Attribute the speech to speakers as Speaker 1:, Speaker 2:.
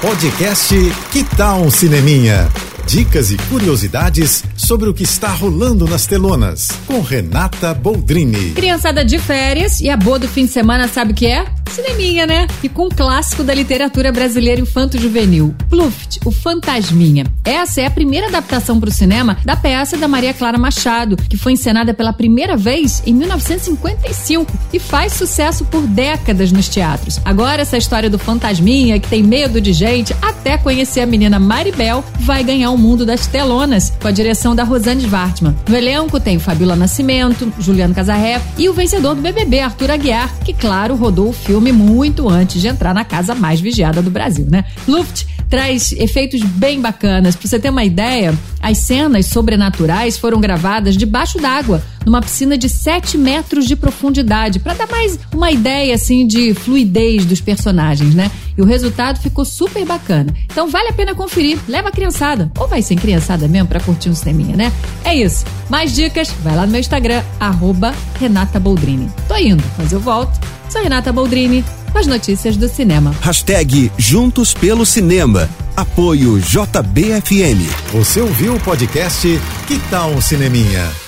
Speaker 1: Podcast Que Tal um Cineminha? Dicas e curiosidades sobre o que está rolando nas telonas, com Renata Boldrini.
Speaker 2: Criançada de férias e a boa do fim de semana sabe o que é? Cineminha, né? E com um clássico da literatura brasileira infanto-juvenil, Pluft, o Fantasminha. Essa é a primeira adaptação para o cinema da peça da Maria Clara Machado, que foi encenada pela primeira vez em 1955 e faz sucesso por décadas nos teatros. Agora, essa história do Fantasminha, que tem medo de gente, até conhecer a menina Maribel, vai ganhar um mundo das telonas, com a direção da Rosane Svartman. No elenco tem Fabiola Nascimento, Juliano Casarré e o vencedor do BBB, Arthur Aguiar, que, claro, rodou o filme muito antes de entrar na casa mais vigiada do Brasil, né? Luft traz efeitos bem bacanas. Pra você ter uma ideia, as cenas sobrenaturais foram gravadas debaixo d'água, numa piscina de 7 metros de profundidade, para dar mais uma ideia assim de fluidez dos personagens, né? E o resultado ficou super bacana. Então vale a pena conferir. Leva a criançada, ou vai sem criançada mesmo para curtir um cineminha, né? É isso. Mais dicas, vai lá no meu Instagram, arroba Renata Boldrini. Tô indo, mas eu volto. Sou Renata Boldrini com as notícias do cinema.
Speaker 3: Hashtag Juntos pelo Cinema. Apoio JBFM.
Speaker 1: Você ouviu o podcast Que Tal um Cineminha?